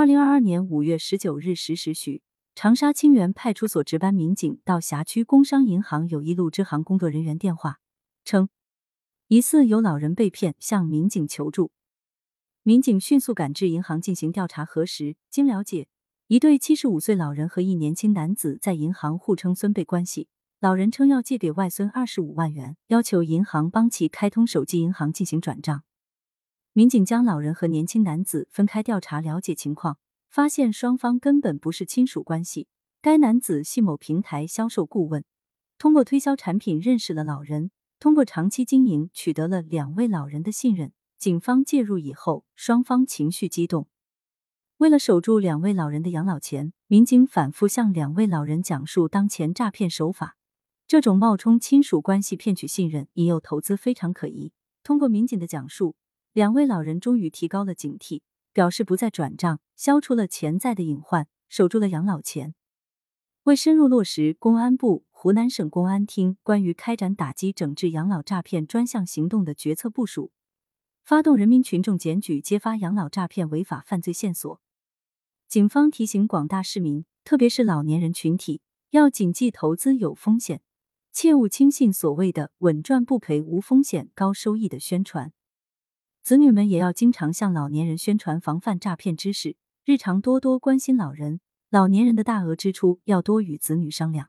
二零二二年五月十九日十时许，长沙清源派出所值班民警到辖区工商银行友谊路支行工作人员电话，称疑似有老人被骗，向民警求助。民警迅速赶至银行进行调查核实，经了解，一对七十五岁老人和一年轻男子在银行互称孙辈关系。老人称要借给外孙二十五万元，要求银行帮其开通手机银行进行转账。民警将老人和年轻男子分开调查了解情况，发现双方根本不是亲属关系。该男子系某平台销售顾问，通过推销产品认识了老人，通过长期经营取得了两位老人的信任。警方介入以后，双方情绪激动，为了守住两位老人的养老钱，民警反复向两位老人讲述当前诈骗手法。这种冒充亲属关系骗取信任、引诱投资非常可疑。通过民警的讲述，两位老人终于提高了警惕，表示不再转账，消除了潜在的隐患，守住了养老钱。为深入落实公安部、湖南省公安厅关于开展打击整治养老诈骗专项行动的决策部署，发动人民群众检举揭发养老诈骗违法犯罪线索。警方提醒广大市民，特别是老年人群体，要谨记投资有风险。切勿轻信所谓的稳赚不赔、无风险高收益的宣传。子女们也要经常向老年人宣传防范诈骗知识，日常多多关心老人。老年人的大额支出要多与子女商量。